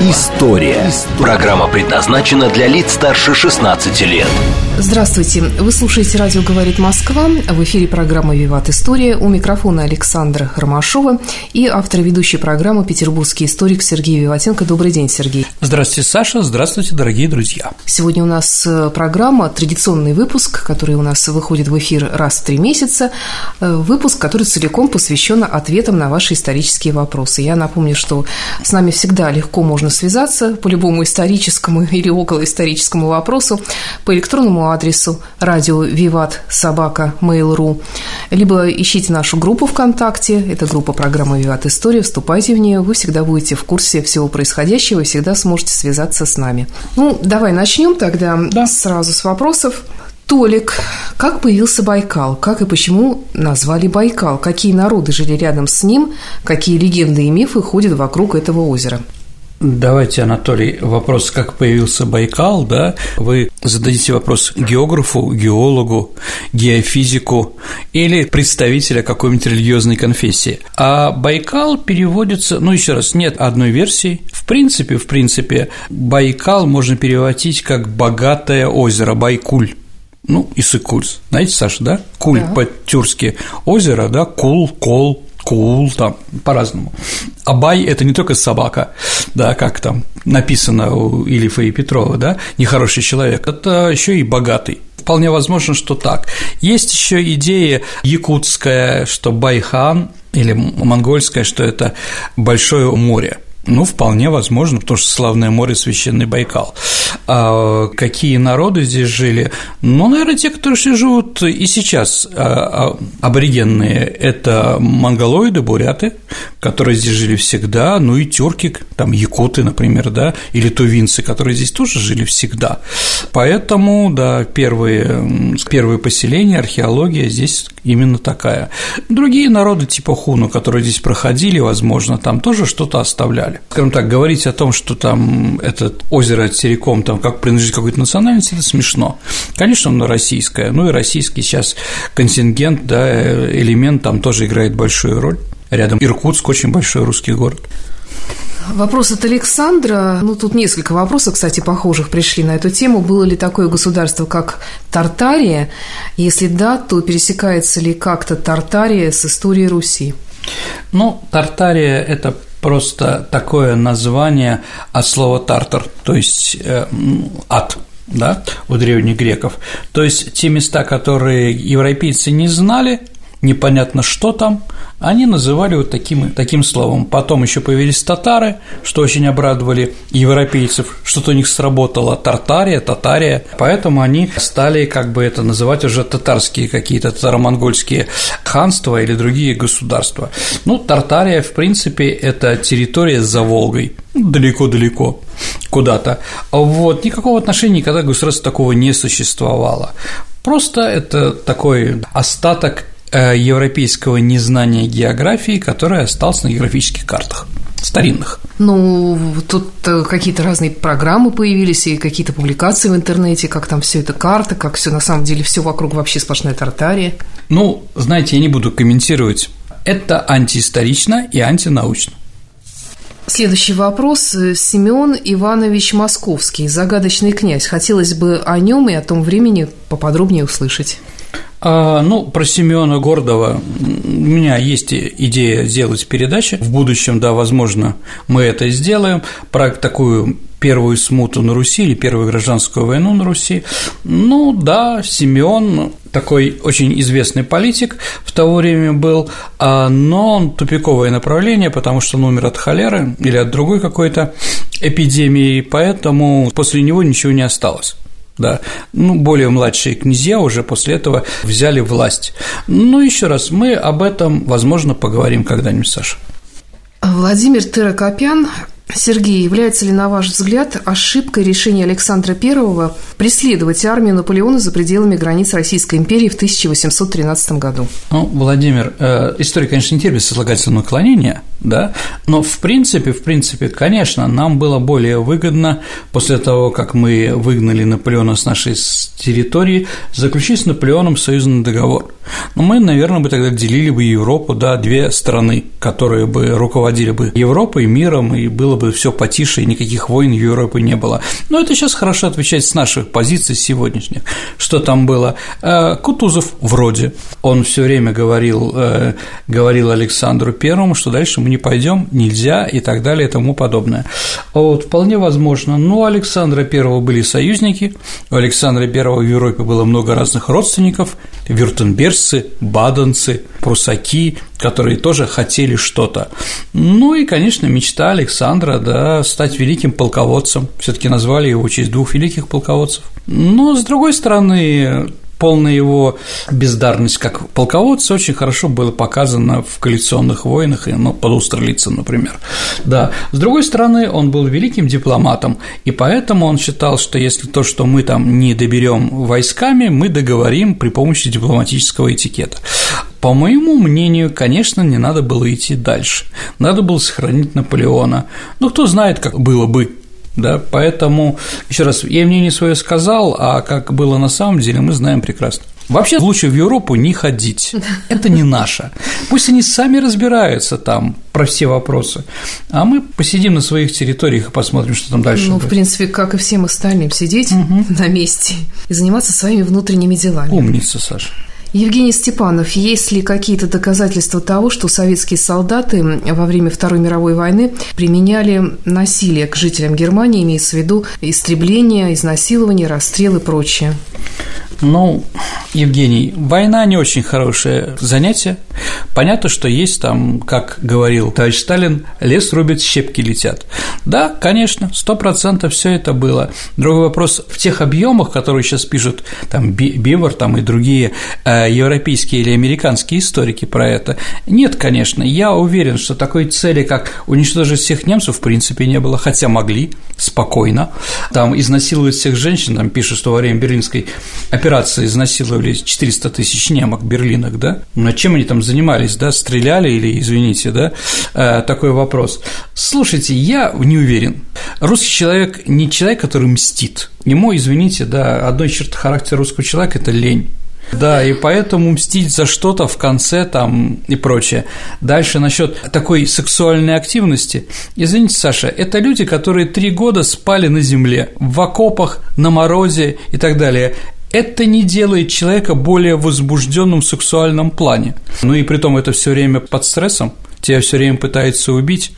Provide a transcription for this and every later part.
История». Программа предназначена для лиц старше 16 лет. Здравствуйте. Вы слушаете «Радио говорит Москва». В эфире программа «Виват История». У микрофона Александра Ромашова и автор ведущей программы петербургский историк Сергей Виватенко. Добрый день, Сергей. Здравствуйте, Саша. Здравствуйте, дорогие друзья. Сегодня у нас э, программа, традиционный выпуск, который у нас выходит в эфир раз в три месяца. Э, выпуск, который целиком посвящен ответам на ваши исторические вопросы. Я напомню, что с нами всегда легко можно связаться по любому историческому или околоисторическому вопросу по электронному адресу радио Виват Собака Mail.ru, либо ищите нашу группу ВКонтакте, это группа программы Виват История, вступайте в нее, вы всегда будете в курсе всего происходящего и всегда сможете связаться с нами. Ну, давай начнем тогда да. сразу с вопросов. Толик, как появился Байкал? Как и почему назвали Байкал? Какие народы жили рядом с ним? Какие легенды и мифы ходят вокруг этого озера? Давайте, Анатолий, вопрос, как появился Байкал, да? Вы зададите вопрос географу, геологу, геофизику или представителя какой-нибудь религиозной конфессии. А Байкал переводится, ну, еще раз, нет одной версии. В принципе, в принципе, Байкал можно переводить как «богатое озеро», Байкуль. Ну, и Сыкульс. Знаете, Саша, да? Куль да. по-тюркски озеро, да, кул, кол, кул, там, по-разному. Абай – это не только собака, да, как там написано у Илифа и Петрова, да, нехороший человек, это еще и богатый. Вполне возможно, что так. Есть еще идея якутская, что Байхан или монгольская, что это большое море – ну, вполне возможно, потому что славное море – священный Байкал. А какие народы здесь жили? Ну, наверное, те, которые живут и сейчас а, а, аборигенные – это монголоиды, буряты, которые здесь жили всегда, ну и тюрки, там якуты, например, да, или тувинцы, которые здесь тоже жили всегда. Поэтому, да, первые, первые поселения, археология здесь именно такая. Другие народы типа хуну, которые здесь проходили, возможно, там тоже что-то оставляли. Скажем так, говорить о том, что там это озеро целиком там как принадлежит какой-то национальности, это смешно. Конечно, оно российское, ну и российский сейчас контингент, да, элемент там тоже играет большую роль. Рядом Иркутск очень большой русский город. Вопрос от Александра. Ну, тут несколько вопросов, кстати, похожих пришли на эту тему. Было ли такое государство, как Тартария? Если да, то пересекается ли как-то Тартария с историей Руси? Ну, Тартария – это просто такое название от слова тартар, то есть э, ад, да, у древних греков. То есть те места, которые европейцы не знали, непонятно что там, они называли вот таким, таким словом. Потом еще появились татары, что очень обрадовали европейцев, что-то у них сработало Тартария, Татария, поэтому они стали как бы это называть уже татарские какие-то татаро-монгольские ханства или другие государства. Ну, Тартария, в принципе, это территория за Волгой, далеко-далеко куда-то. Вот, никакого отношения никогда государства такого не существовало. Просто это такой остаток европейского незнания географии, который остался на географических картах старинных. Ну, тут э, какие-то разные программы появились и какие-то публикации в интернете, как там все это карта, как все на самом деле все вокруг вообще сплошная Тартария. Ну, знаете, я не буду комментировать. Это антиисторично и антинаучно. Следующий вопрос. Семен Иванович Московский, загадочный князь. Хотелось бы о нем и о том времени поподробнее услышать. А, ну, про Семена Гордова у меня есть идея сделать передачи. В будущем, да, возможно, мы это сделаем. Про такую первую смуту на Руси или первую гражданскую войну на Руси. Ну да, Симеон такой очень известный политик в то время был, а, но он тупиковое направление, потому что он умер от холеры или от другой какой-то эпидемии, поэтому после него ничего не осталось да, ну, более младшие князья уже после этого взяли власть. Ну, еще раз, мы об этом, возможно, поговорим когда-нибудь, Саша. Владимир Тырокопян Сергей, является ли, на ваш взгляд, ошибкой решения Александра I преследовать армию Наполеона за пределами границ Российской империи в 1813 году? Ну, Владимир, э, история, конечно, не терпит сослагательного наклонения, да, но в принципе, в принципе, конечно, нам было более выгодно после того, как мы выгнали Наполеона с нашей территории, заключить с Наполеоном союзный договор. Но мы, наверное, бы тогда делили бы Европу, да, две страны, которые бы руководили бы Европой, миром, и было бы все потише, и никаких войн в Европе не было. Но это сейчас хорошо отвечать с наших позиций сегодняшних. Что там было? Э, Кутузов вроде. Он все время говорил, э, говорил Александру Первому, что дальше мы не пойдем, нельзя и так далее и тому подобное. Вот, вполне возможно. Но у Александра Первого были союзники, у Александра Первого в Европе было много разных родственников, вюртемберцы, баденцы, прусаки, которые тоже хотели что-то. Ну и, конечно, мечта Александра, да, стать великим полководцем. все таки назвали его в честь двух великих полководцев. Но, с другой стороны, полная его бездарность как полководца очень хорошо было показано в коалиционных войнах, ну, под Устерлицем, например. Да. С другой стороны, он был великим дипломатом, и поэтому он считал, что если то, что мы там не доберем войсками, мы договорим при помощи дипломатического этикета. По моему мнению, конечно, не надо было идти дальше. Надо было сохранить Наполеона. Ну, кто знает, как было бы, да, поэтому, еще раз, я мнение свое сказал, а как было на самом деле, мы знаем прекрасно. Вообще лучше в Европу не ходить. Это не наше. Пусть они сами разбираются там про все вопросы, а мы посидим на своих территориях и посмотрим, что там дальше. Ну, будет. в принципе, как и всем остальным, сидеть угу. на месте и заниматься своими внутренними делами. Умница, Саша. Евгений Степанов, есть ли какие-то доказательства того, что советские солдаты во время Второй мировой войны применяли насилие к жителям Германии, имеется в виду истребление, изнасилование, расстрел и прочее? Ну, Евгений, война не очень хорошее занятие. Понятно, что есть там, как говорил товарищ Сталин, лес рубит, щепки летят. Да, конечно, сто процентов все это было. Другой вопрос, в тех объемах, которые сейчас пишут там Бивер там и другие э, европейские или американские историки про это, нет, конечно. Я уверен, что такой цели, как уничтожить всех немцев, в принципе, не было, хотя могли спокойно. Там изнасиловать всех женщин, там пишут, что во время Берлинской операции изнасиловали 400 тысяч немок в Берлинах, да? Над чем они там занимались, да? Стреляли или, извините, да? Э, такой вопрос. Слушайте, я не уверен. Русский человек не человек, который мстит. Ему, извините, да, одной черты характера русского человека – это лень. Да, и поэтому мстить за что-то в конце там и прочее. Дальше насчет такой сексуальной активности. Извините, Саша, это люди, которые три года спали на земле, в окопах, на морозе и так далее. Это не делает человека более возбужденным в сексуальном плане. Ну и при том это все время под стрессом тебя все время пытается убить,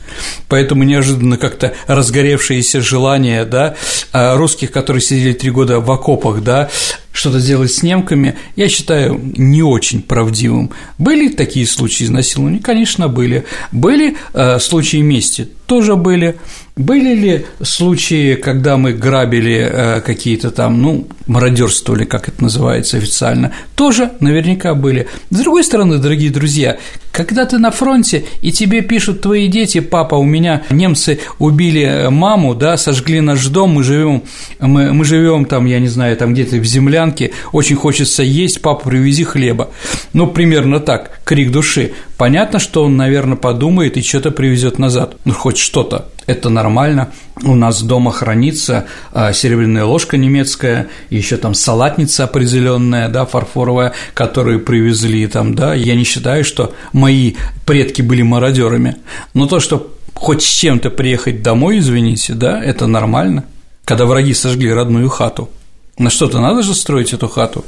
поэтому неожиданно как-то разгоревшееся желание, да, а русских, которые сидели три года в окопах, да, что-то сделать с немками, я считаю не очень правдивым. Были такие случаи изнасилования? Конечно, были. Были э, случаи мести? Тоже были. Были ли случаи, когда мы грабили э, какие-то там, ну, мародерствовали, как это называется официально? Тоже наверняка были. С другой стороны, дорогие друзья, когда ты на фронте, и тебе пишут твои дети, папа, у меня немцы убили маму, да, сожгли наш дом, мы живем, мы, мы живем там, я не знаю, там где-то в землянке, очень хочется есть, папа, привези хлеба. Ну, примерно так, крик души. Понятно, что он, наверное, подумает и что-то привезет назад. Ну, хоть что-то. Это нормально. У нас дома хранится а, серебряная ложка немецкая, еще там салатница определенная, да, фарфоровая, которую привезли там, да. Я не считаю, что мои предки были мародерами. Но то, что хоть с чем-то приехать домой, извините, да, это нормально. Когда враги сожгли родную хату. На что-то надо же строить эту хату.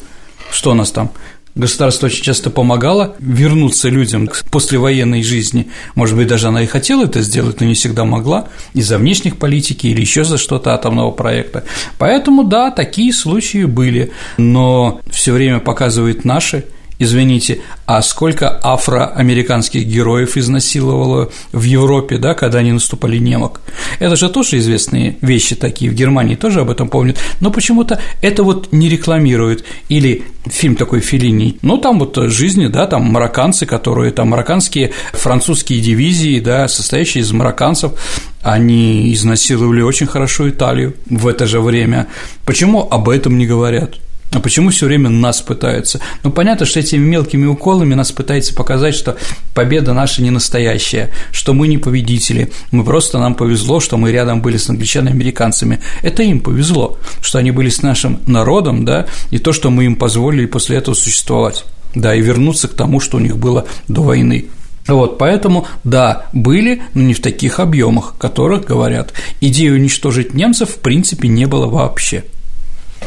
Что у нас там? Государство очень часто помогало вернуться людям к послевоенной жизни. Может быть, даже она и хотела это сделать, но не всегда могла из-за внешних политики или еще за что-то атомного проекта. Поэтому, да, такие случаи были, но все время показывают наши Извините, а сколько афроамериканских героев изнасиловало в Европе, да, когда они наступали немок? Это же тоже известные вещи такие, в Германии тоже об этом помнят, но почему-то это вот не рекламируют. Или фильм такой Филини, ну, там вот жизни, да, там марокканцы, которые, там марокканские французские дивизии, да, состоящие из марокканцев, они изнасиловали очень хорошо Италию в это же время. Почему об этом не говорят? А почему все время нас пытаются? Ну, понятно, что этими мелкими уколами нас пытается показать, что победа наша не настоящая, что мы не победители, мы просто нам повезло, что мы рядом были с англичанами и американцами. Это им повезло, что они были с нашим народом, да, и то, что мы им позволили после этого существовать, да, и вернуться к тому, что у них было до войны. Вот, поэтому, да, были, но не в таких объемах, которых говорят. Идеи уничтожить немцев, в принципе, не было вообще.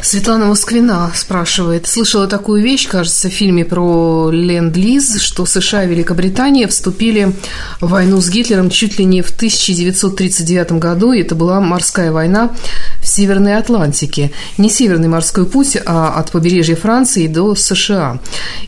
Светлана Москвина спрашивает, слышала такую вещь, кажется, в фильме про Ленд-Лиз, что США и Великобритания вступили в войну с Гитлером чуть ли не в 1939 году, и это была морская война Северной Атлантике. Не Северный морской путь, а от побережья Франции до США.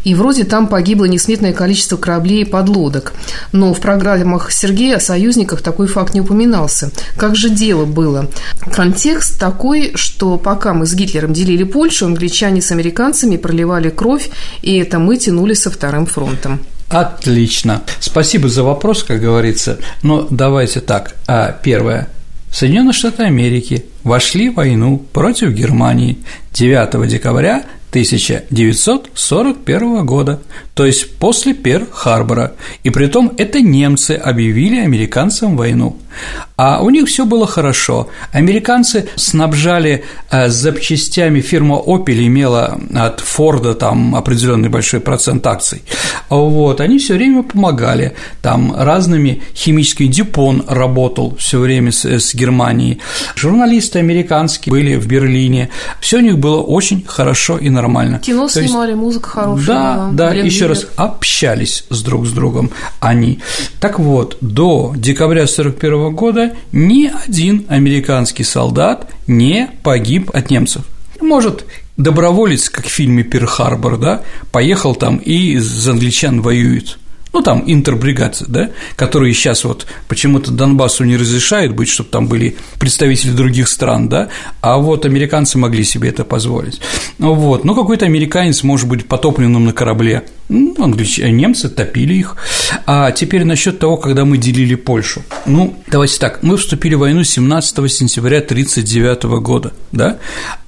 И вроде там погибло несметное количество кораблей и подлодок. Но в программах Сергея о союзниках такой факт не упоминался. Как же дело было? Контекст такой, что пока мы с Гитлером делили Польшу, англичане с американцами проливали кровь, и это мы тянули со вторым фронтом. Отлично. Спасибо за вопрос, как говорится. Но давайте так. А первое. Соединенные Штаты Америки вошли в войну против Германии 9 декабря 1941 года, то есть после Перл-Харбора, и при том это немцы объявили американцам войну. А у них все было хорошо. Американцы снабжали э, запчастями, фирма Opel имела от Форда там определенный большой процент акций. Вот, они все время помогали, там разными химическими Дюпон работал все время с, с Германией. Журналисты американские были в Берлине, все у них было очень хорошо и нормально. Кино То снимали, есть, музыка хорошая. Да, была. да, еще раз общались с друг с другом они. Так вот, до декабря 1941 года ни один американский солдат не погиб от немцев. Может, доброволец, как в фильме «Перл-Харбор», да, поехал там и за англичан воюет – ну, там интербригад, да, которые сейчас вот почему-то Донбассу не разрешают быть, чтобы там были представители других стран, да, а вот американцы могли себе это позволить. Вот, ну, какой-то американец может быть потопленным на корабле, ну, англичане, немцы топили их. А теперь насчет того, когда мы делили Польшу. Ну, давайте так, мы вступили в войну 17 сентября 1939 года, да?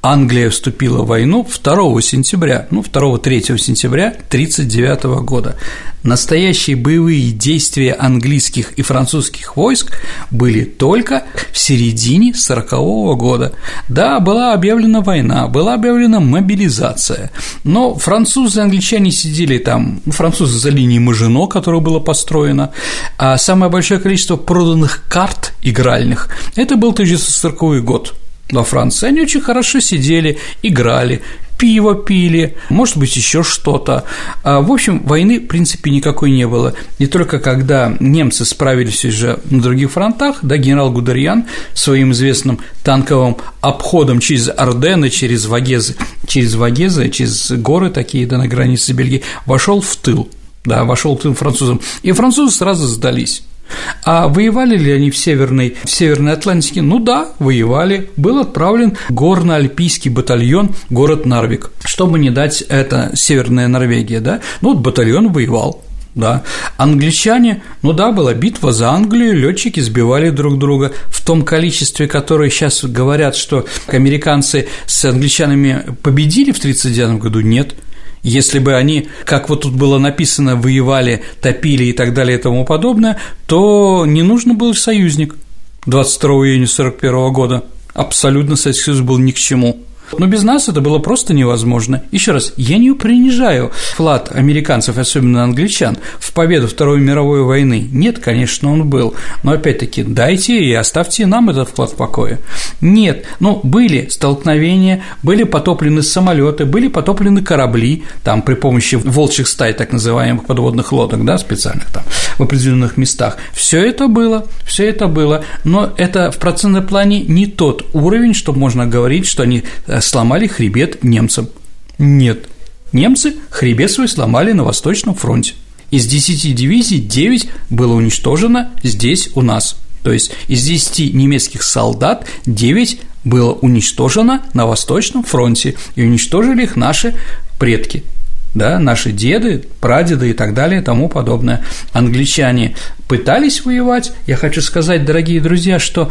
Англия вступила в войну 2 сентября, ну, 2-3 сентября 1939 года. Настоящие боевые действия английских и французских войск были только в середине 40 -го года. Да, была объявлена война, была объявлена мобилизация, но французы и англичане сидели там, ну, французы за линией Мажино, которое было построено, а самое большое количество проданных карт игральных – это был 1940 год во Франции. Они очень хорошо сидели, играли, пиво пили, может быть, еще что-то. А, в общем, войны, в принципе, никакой не было. Не только когда немцы справились уже на других фронтах, да, генерал Гудериан своим известным танковым обходом через Ордены, через Вагезы, через Вагезы, через горы такие, да, на границе Бельгии, вошел в тыл, да, вошел тыл французам, и французы сразу сдались. А воевали ли они в Северной, в Северной Атлантике? Ну да, воевали. Был отправлен горно-альпийский батальон город Нарвик, чтобы не дать это Северная Норвегия, да? Ну вот батальон воевал, да. Англичане, ну да, была битва за Англию, летчики сбивали друг друга в том количестве, которое сейчас говорят, что американцы с англичанами победили в 1939 году, нет – если бы они, как вот тут было написано, воевали, топили и так далее и тому подобное, то не нужно был союзник 22 июня 1941 года. Абсолютно Советский Союз был ни к чему. Но без нас это было просто невозможно. Еще раз, я не принижаю вклад американцев, особенно англичан, в победу Второй мировой войны. Нет, конечно, он был. Но опять-таки, дайте и оставьте нам этот вклад в покое. Нет, ну, были столкновения, были потоплены самолеты, были потоплены корабли, там при помощи волчьих стай, так называемых подводных лодок, да, специальных там, в определенных местах. Все это было, все это было, но это в процентном плане не тот уровень, что можно говорить, что они э, сломали хребет немцам. Нет. Немцы хребет свой сломали на Восточном фронте. Из 10 дивизий 9 было уничтожено здесь у нас. То есть из 10 немецких солдат 9 было уничтожено на Восточном фронте, и уничтожили их наши предки да, наши деды, прадеды и так далее и тому подобное. Англичане пытались воевать. Я хочу сказать, дорогие друзья, что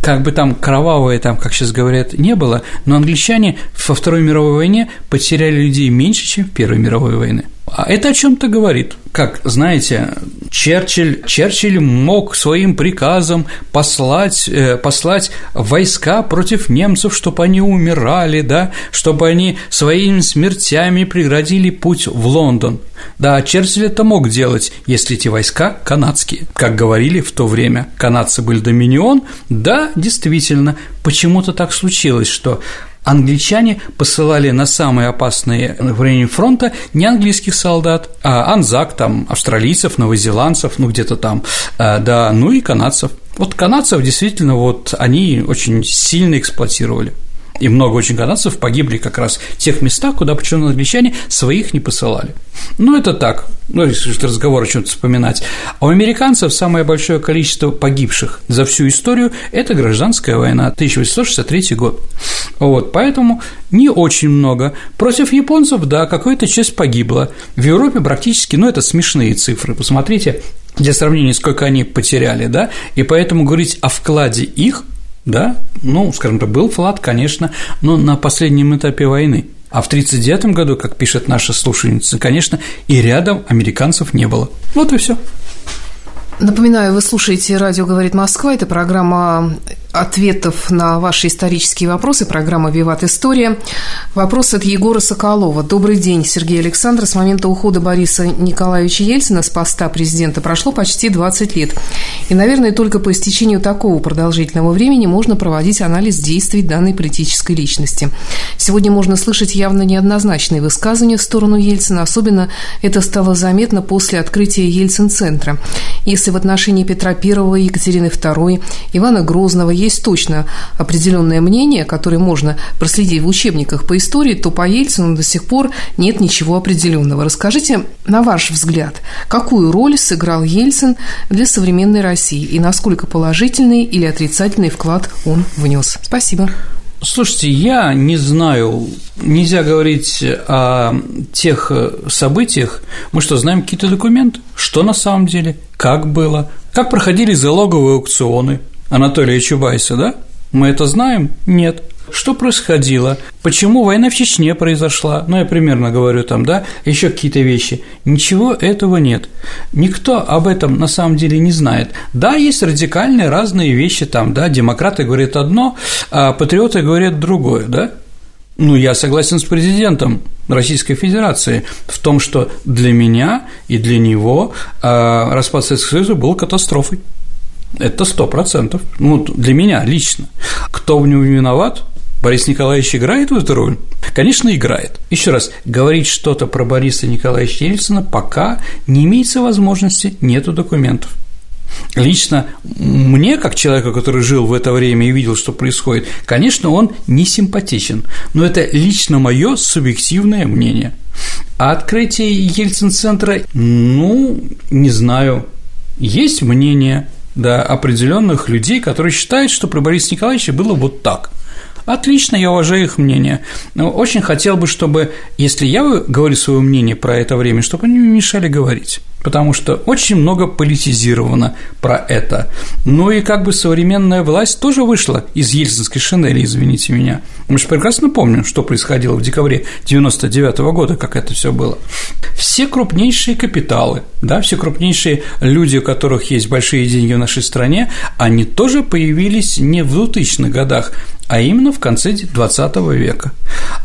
как бы там кровавое, там, как сейчас говорят, не было, но англичане во Второй мировой войне потеряли людей меньше, чем в Первой мировой войне. А это о чем-то говорит. Как, знаете, Черчилль, Черчилль мог своим приказом послать, э, послать войска против немцев, чтобы они умирали, да, чтобы они своими смертями преградили путь в Лондон. Да, Черчилль это мог делать, если эти войска канадские. Как говорили в то время, канадцы были доминион, да, действительно, почему-то так случилось, что англичане посылали на самые опасные направления фронта не английских солдат, а анзак, там, австралийцев, новозеландцев, ну, где-то там, э, да, ну и канадцев. Вот канадцев действительно вот они очень сильно эксплуатировали и много очень канадцев погибли как раз в тех местах, куда почему англичане своих не посылали. Ну, это так, ну, если разговор о чем-то вспоминать. А у американцев самое большое количество погибших за всю историю – это гражданская война, 1863 год. Вот, поэтому не очень много. Против японцев, да, какая-то часть погибла. В Европе практически, ну, это смешные цифры. Посмотрите, для сравнения, сколько они потеряли, да, и поэтому говорить о вкладе их да, ну, скажем так, был флаг, конечно, но на последнем этапе войны. А в 1939 году, как пишет наша слушательница, конечно, и рядом американцев не было. Вот и все. Напоминаю, вы слушаете «Радио говорит Москва». Это программа ответов на ваши исторические вопросы, программа «Виват История». Вопрос от Егора Соколова. Добрый день, Сергей Александр. С момента ухода Бориса Николаевича Ельцина с поста президента прошло почти 20 лет. И, наверное, только по истечению такого продолжительного времени можно проводить анализ действий данной политической личности. Сегодня можно слышать явно неоднозначные высказывания в сторону Ельцина, особенно это стало заметно после открытия Ельцин-центра. Если в отношении Петра I, Екатерины II, Ивана Грозного, есть точно определенное мнение, которое можно проследить в учебниках по истории, то по Ельцину до сих пор нет ничего определенного. Расскажите, на ваш взгляд, какую роль сыграл Ельцин для современной России и насколько положительный или отрицательный вклад он внес? Спасибо. Слушайте, я не знаю, нельзя говорить о тех событиях. Мы что, знаем какие-то документы? Что на самом деле? Как было? Как проходили залоговые аукционы? Анатолия Чубайса, да? Мы это знаем? Нет. Что происходило? Почему война в Чечне произошла? Ну, я примерно говорю там, да, еще какие-то вещи. Ничего этого нет. Никто об этом на самом деле не знает. Да, есть радикальные разные вещи там, да, демократы говорят одно, а патриоты говорят другое, да? Ну, я согласен с президентом Российской Федерации в том, что для меня и для него а, распад Советского Союза был катастрофой. Это сто процентов. Ну, для меня лично. Кто в нем виноват? Борис Николаевич играет в эту роль? Конечно, играет. Еще раз, говорить что-то про Бориса Николаевича Ельцина пока не имеется возможности, нету документов. Лично мне, как человеку, который жил в это время и видел, что происходит, конечно, он не симпатичен, но это лично мое субъективное мнение. А открытие Ельцин-центра, ну, не знаю, есть мнение, да, определенных людей, которые считают, что при Борисе Николаевиче было вот так. Отлично, я уважаю их мнение. Но очень хотел бы, чтобы, если я говорю свое мнение про это время, чтобы они мне мешали говорить потому что очень много политизировано про это. Ну и как бы современная власть тоже вышла из ельцинской шинели, извините меня. Мы же прекрасно помним, что происходило в декабре 99 -го года, как это все было. Все крупнейшие капиталы, да, все крупнейшие люди, у которых есть большие деньги в нашей стране, они тоже появились не в 2000-х годах, а именно в конце 20 века.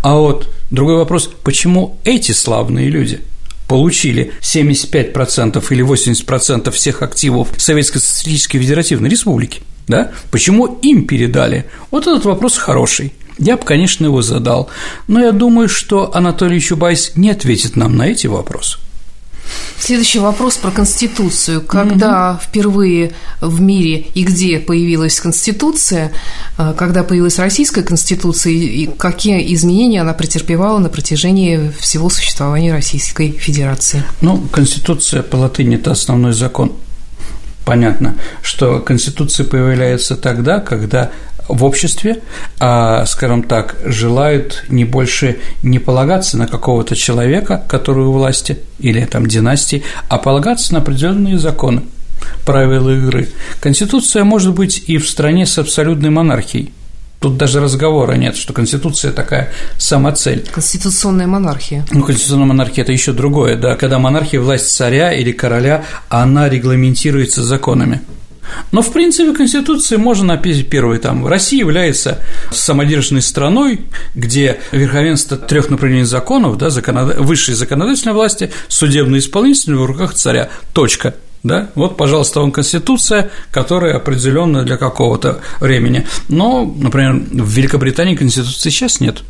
А вот другой вопрос, почему эти славные люди – получили 75% или 80% всех активов Советской Социалистической Федеративной Республики, да? Почему им передали? Вот этот вопрос хороший. Я бы, конечно, его задал, но я думаю, что Анатолий Чубайс не ответит нам на эти вопросы. Следующий вопрос про Конституцию. Когда угу. впервые в мире и где появилась Конституция, э, когда появилась Российская Конституция и какие изменения она претерпевала на протяжении всего существования Российской Федерации? Ну, Конституция по латыни – это основной закон. Понятно, что Конституция появляется тогда, когда в обществе, а, скажем так, желают не больше не полагаться на какого-то человека, который у власти, или там династии, а полагаться на определенные законы, правила игры. Конституция может быть и в стране с абсолютной монархией. Тут даже разговора нет, что Конституция такая самоцель. Конституционная монархия. Ну, конституционная монархия – это еще другое, да, когда монархия – власть царя или короля, она регламентируется законами. Но, в принципе, Конституции можно написать первый там. Россия является самодержанной страной, где верховенство трех направлений законов, да, законод... высшей законодательной власти, судебной исполнительной в руках царя. Точка. Да? Вот, пожалуйста, вам Конституция, которая определенная для какого-то времени. Но, например, в Великобритании Конституции сейчас нет.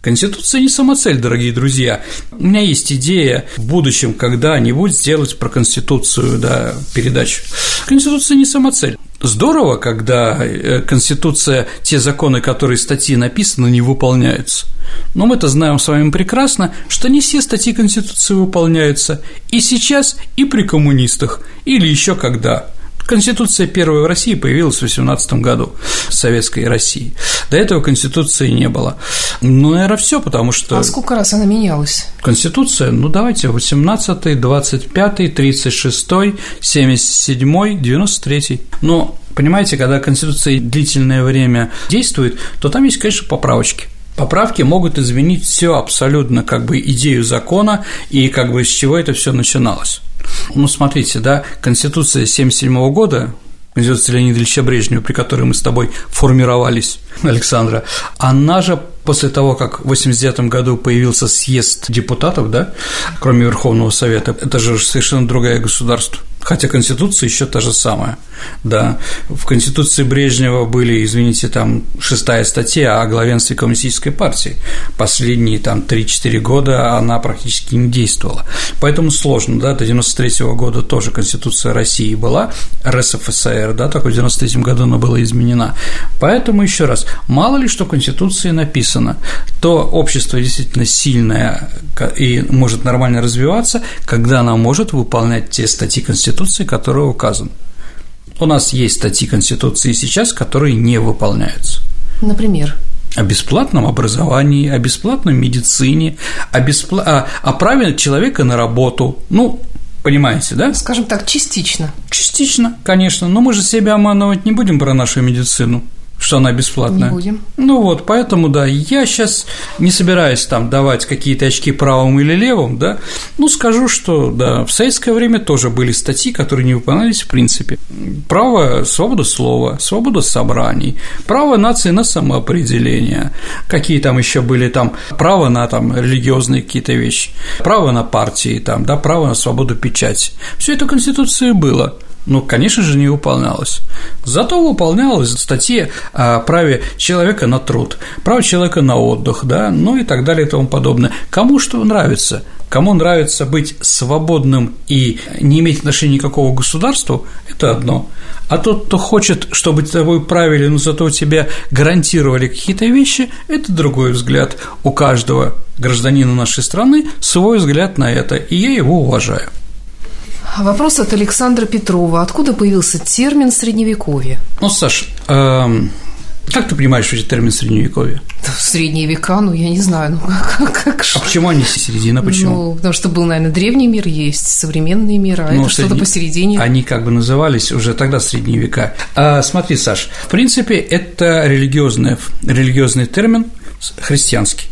Конституция не самоцель, дорогие друзья. У меня есть идея в будущем когда-нибудь сделать про Конституцию да, передачу. Конституция не самоцель. Здорово, когда э, Конституция, те законы, которые статьи написаны, не выполняются. Но мы-то знаем с вами прекрасно, что не все статьи Конституции выполняются и сейчас, и при коммунистах, или еще когда. Конституция первая в России появилась в 18 году в Советской России. До этого Конституции не было. Ну, наверное, все, потому что… А сколько раз она менялась? Конституция, ну, давайте, 18 25 36 77 93 Но, понимаете, когда Конституция длительное время действует, то там есть, конечно, поправочки – Поправки могут изменить все абсолютно, как бы идею закона и как бы с чего это все начиналось. Ну, смотрите, да, Конституция 1977 года, Конституция Леонида Ильича Брежнева, при которой мы с тобой формировались, Александра, она же после того, как в 89 году появился съезд депутатов, да, кроме Верховного Совета, это же совершенно другое государство. Хотя Конституция еще та же самая. Да, в Конституции Брежнева были, извините, там шестая статья о главенстве коммунистической партии. Последние там 3-4 года она практически не действовала. Поэтому сложно, да, до 93 -го года тоже Конституция России была, РСФСР, да, только в 93 году она была изменена. Поэтому еще раз, мало ли что в Конституции написано, то общество действительно сильное и может нормально развиваться, когда оно может выполнять те статьи Конституции, которые указаны. У нас есть статьи Конституции сейчас, которые не выполняются. Например? О бесплатном образовании, о бесплатной медицине, о, беспла... о, о праве человека на работу. Ну, понимаете, да? Скажем так, частично. Частично, конечно, но мы же себя обманывать не будем про нашу медицину что она бесплатная. Не будем. Ну вот, поэтому, да, я сейчас не собираюсь там давать какие-то очки правым или левым, да, ну, скажу, что, да, в советское время тоже были статьи, которые не выполнялись в принципе. Право, свобода слова, свобода собраний, право нации на самоопределение, какие там еще были там, право на там религиозные какие-то вещи, право на партии, там, да, право на свободу печати. Все это в Конституции было – ну, конечно же, не выполнялось. Зато выполнялась статья о праве человека на труд, право человека на отдых, да, ну и так далее и тому подобное. Кому что нравится? Кому нравится быть свободным и не иметь отношения никакого к государству, это одно. А тот, кто хочет, чтобы тобой правили, но зато тебя гарантировали какие-то вещи, это другой взгляд. У каждого гражданина нашей страны свой взгляд на это, и я его уважаю. Вопрос от Александра Петрова. Откуда появился термин «средневековье»? Ну, Саш, эм, как ты понимаешь эти термин «средневековье»? В средние века, ну, я не знаю, ну, как, как А почему они середина, почему? Ну, потому что был, наверное, древний мир, есть современный мир, а ну, это средне... что-то посередине. Они как бы назывались уже тогда средние века. А, смотри, Саш, в принципе, это религиозный, религиозный термин, христианский.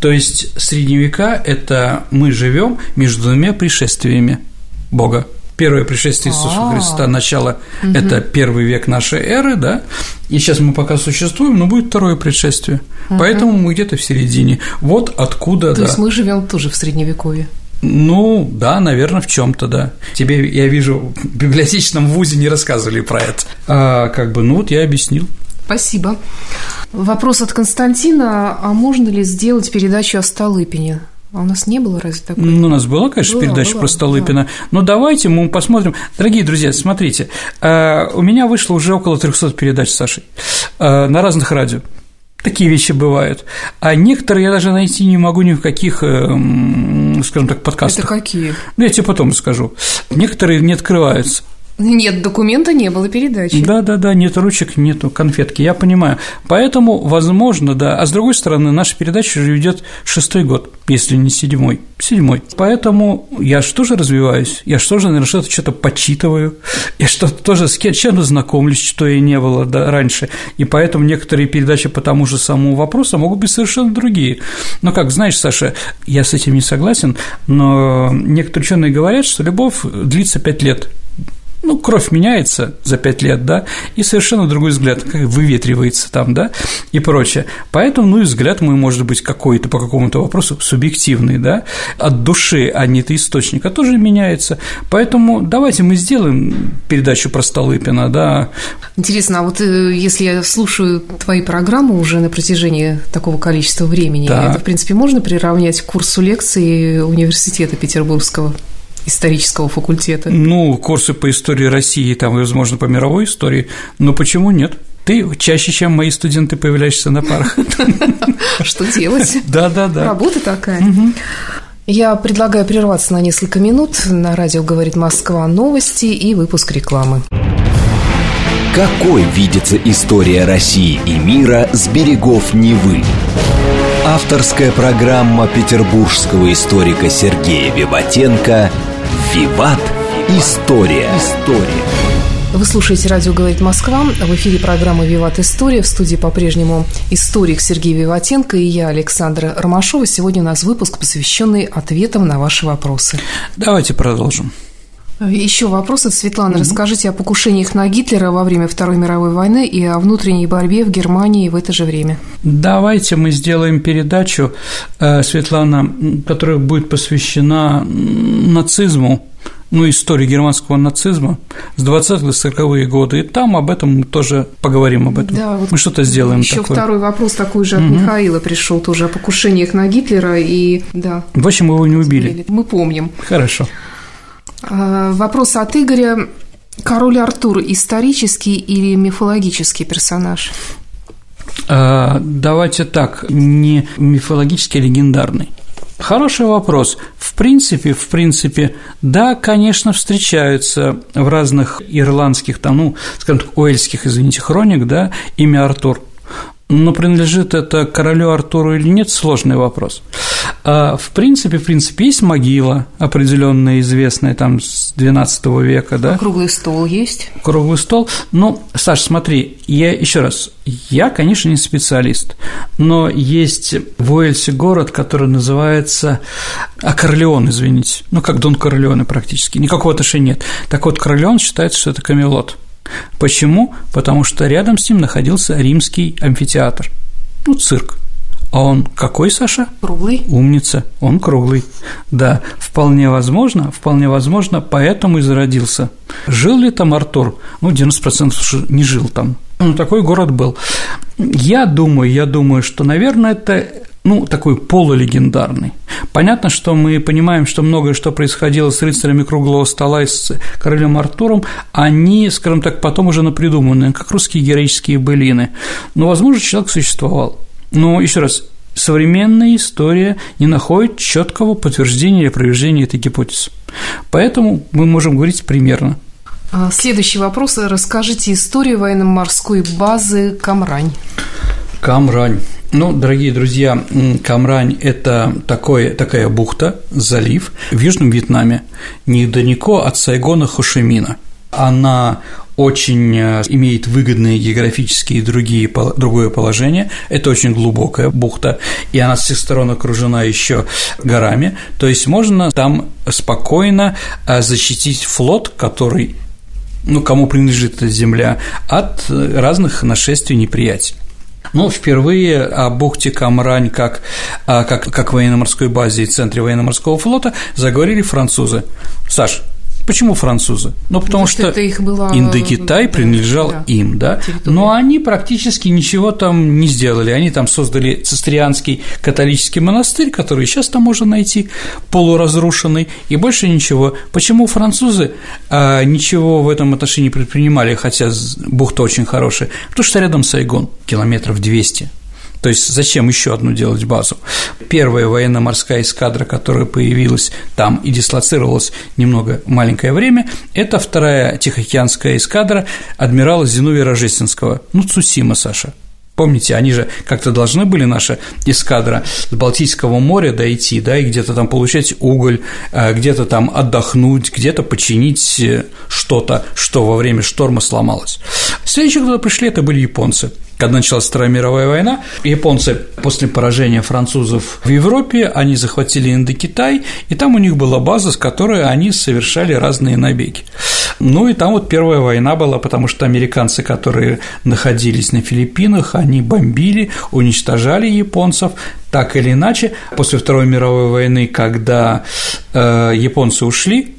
То есть средние века – это мы живем между двумя пришествиями – Бога. Первое пришествие Иисуса А-а-а. Христа, начало это первый век нашей эры, да, и сейчас мы пока существуем, но будет второе пришествие. Поэтому мы где-то в середине. Вот откуда, То есть мы живем тоже в средневековье. Ну, да, наверное, в чем-то, да. Тебе, я вижу, в библиотечном вузе не рассказывали про это. А как бы, ну вот я объяснил. Спасибо. Вопрос от Константина. А можно ли сделать передачу о Столыпине? А у нас не было разве такой? Ну, у нас была, конечно, была, передача была, про Столыпина. Да. Но давайте мы посмотрим. Дорогие друзья, смотрите, э, у меня вышло уже около 300 передач с Сашей э, на разных радио. Такие вещи бывают. А некоторые я даже найти не могу ни в каких, э, скажем так, подкастах. Это какие? Ну, я тебе потом скажу. Некоторые не открываются. Нет, документа не было передачи. Да, да, да, нет ручек, нету конфетки, я понимаю. Поэтому, возможно, да. А с другой стороны, наша передача уже идет шестой год, если не седьмой. Седьмой. Поэтому я же тоже развиваюсь, я же тоже, наверное, что-то что-то подсчитываю, я что-то тоже с чем-то знакомлюсь, что и не было да, раньше. И поэтому некоторые передачи по тому же самому вопросу могут быть совершенно другие. Но как, знаешь, Саша, я с этим не согласен, но некоторые ученые говорят, что любовь длится пять лет ну, кровь меняется за пять лет, да, и совершенно другой взгляд, как выветривается там, да, и прочее. Поэтому, ну, и взгляд мой может быть какой-то по какому-то вопросу субъективный, да, от души, а не от источника, тоже меняется. Поэтому давайте мы сделаем передачу про Столыпина, да. Интересно, а вот э, если я слушаю твои программы уже на протяжении такого количества времени, да. это, в принципе, можно приравнять к курсу лекций университета Петербургского? Исторического факультета? Ну, курсы по истории России, там, возможно, по мировой истории, но почему нет? Ты чаще, чем мои студенты, появляешься на парах. Что делать? Да, да, да. Работа такая. Я предлагаю прерваться на несколько минут. На радио «Говорит Москва» новости и выпуск рекламы. Какой видится история России и мира с берегов Невы? Авторская программа петербургского историка Сергея Виватенко «Виват. История». История. Вы слушаете «Радио говорит Москва». В эфире программа «Виват История». В студии по-прежнему историк Сергей Виватенко и я, Александра Ромашова. Сегодня у нас выпуск, посвященный ответам на ваши вопросы. Давайте продолжим. Еще вопрос от Светланы. Угу. Расскажите о покушениях на Гитлера во время Второй мировой войны и о внутренней борьбе в Германии в это же время. Давайте мы сделаем передачу, э, Светлана, которая будет посвящена нацизму ну, истории германского нацизма с 20-х до 40-е годы, и там об этом мы тоже поговорим об этом. Да, вот мы что-то сделаем Еще такое. второй вопрос такой же от угу. Михаила пришел тоже о покушениях на Гитлера, и да. В общем, его не убили. Мы помним. Хорошо. А, вопрос от Игоря. Король Артур – исторический или мифологический персонаж? А, давайте так, не мифологический, а легендарный. Хороший вопрос. В принципе, в принципе, да, конечно, встречаются в разных ирландских, там, ну, скажем так, уэльских, извините, хроник, да, имя Артур. Но принадлежит это королю Артуру или нет, сложный вопрос. А, в принципе, в принципе, есть могила определенная, известная там с XII века, да? А круглый стол есть? Круглый стол. Ну, Саш, смотри, я еще раз, я, конечно, не специалист, но есть в Уэльсе город, который называется а Корлеон, извините, ну, как Дон Корлеоне практически, никакого отношения нет. Так вот, Корлеон считается, что это Камелот. Почему? Потому что рядом с ним находился римский амфитеатр, ну, цирк. А он какой, Саша? Круглый. Умница, он круглый. Да, вполне возможно, вполне возможно, поэтому и зародился. Жил ли там Артур? Ну, 90% не жил там. Ну, такой город был. Я думаю, я думаю, что, наверное, это ну, такой полулегендарный. Понятно, что мы понимаем, что многое, что происходило с рыцарями круглого стола и с королем Артуром, они, скажем так, потом уже напридуманы, как русские героические былины. Но, возможно, человек существовал. Но еще раз, современная история не находит четкого подтверждения или опровержения этой гипотезы. Поэтому мы можем говорить примерно. А, следующий вопрос. Расскажите историю военно-морской базы Камрань. Камрань. Ну, дорогие друзья, Камрань – это такой, такая бухта, залив в Южном Вьетнаме, недалеко от Сайгона Хошимина. Она очень э, имеет выгодные географические и другие, другое положение. Это очень глубокая бухта, и она с всех сторон окружена еще горами. То есть можно там спокойно э, защитить флот, который ну, кому принадлежит эта земля, от э, разных нашествий неприятелей. Но впервые о бухте Камрань как, а, как, как военно-морской базе и центре военно-морского флота заговорили французы. Саш, Почему французы? Ну, потому, что, что их было... Индокитай принадлежал да, им, да, территория. но они практически ничего там не сделали. Они там создали цистерианский католический монастырь, который сейчас там можно найти, полуразрушенный, и больше ничего. Почему французы а, ничего в этом отношении предпринимали, хотя бухта очень хорошая? Потому что рядом Сайгон, километров 200 то есть зачем еще одну делать базу? Первая военно-морская эскадра, которая появилась там и дислоцировалась немного маленькое время, это вторая Тихоокеанская эскадра адмирала Зиновия Рожественского, ну, Цусима, Саша, Помните, они же как-то должны были, наша эскадра, с Балтийского моря дойти, да, и где-то там получать уголь, э, где-то там отдохнуть, где-то починить э, что-то, что во время шторма сломалось. Следующие, кто пришли, это были японцы – когда началась Вторая мировая война, японцы после поражения французов в Европе, они захватили Индокитай, и там у них была база, с которой они совершали разные набеги. Ну и там вот первая война была, потому что американцы, которые находились на Филиппинах, они бомбили, уничтожали японцев, так или иначе. После Второй мировой войны, когда э, японцы ушли,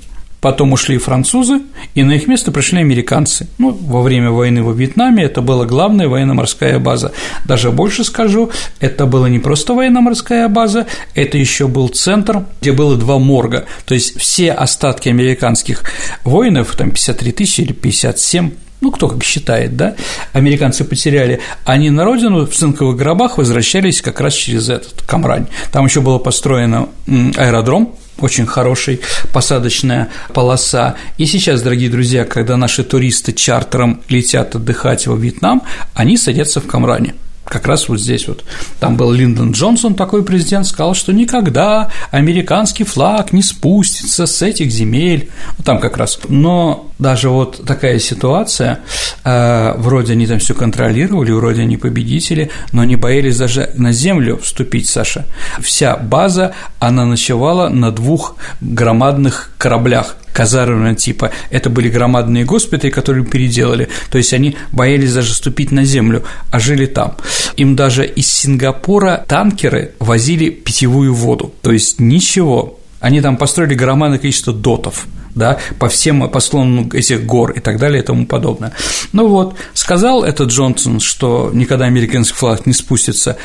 Потом ушли французы, и на их место пришли американцы. Ну, во время войны во Вьетнаме это была главная военно-морская база. Даже больше скажу, это была не просто военно-морская база, это еще был центр, где было два морга. То есть все остатки американских воинов, там 53 тысячи или 57, ну, кто как считает, да, американцы потеряли, они на родину в цинковых гробах возвращались как раз через этот Камрань. Там еще было построено аэродром, очень хороший, посадочная полоса. И сейчас, дорогие друзья, когда наши туристы чартером летят отдыхать во Вьетнам, они садятся в Камране – как раз вот здесь вот. Там был Линдон Джонсон, такой президент, сказал, что никогда американский флаг не спустится с этих земель. Вот там как раз. Но даже вот такая ситуация, э, вроде они там все контролировали, вроде они победители, но они боялись даже на землю вступить, Саша. Вся база, она ночевала на двух громадных кораблях казарменного типа, это были громадные госпитали, которые переделали, то есть они боялись даже ступить на землю, а жили там. Им даже из Сингапура танкеры возили питьевую воду, то есть ничего, они там построили громадное количество дотов, да, по всем, по склонам этих гор и так далее и тому подобное. Ну вот, сказал этот Джонсон, что никогда американский флаг не спустится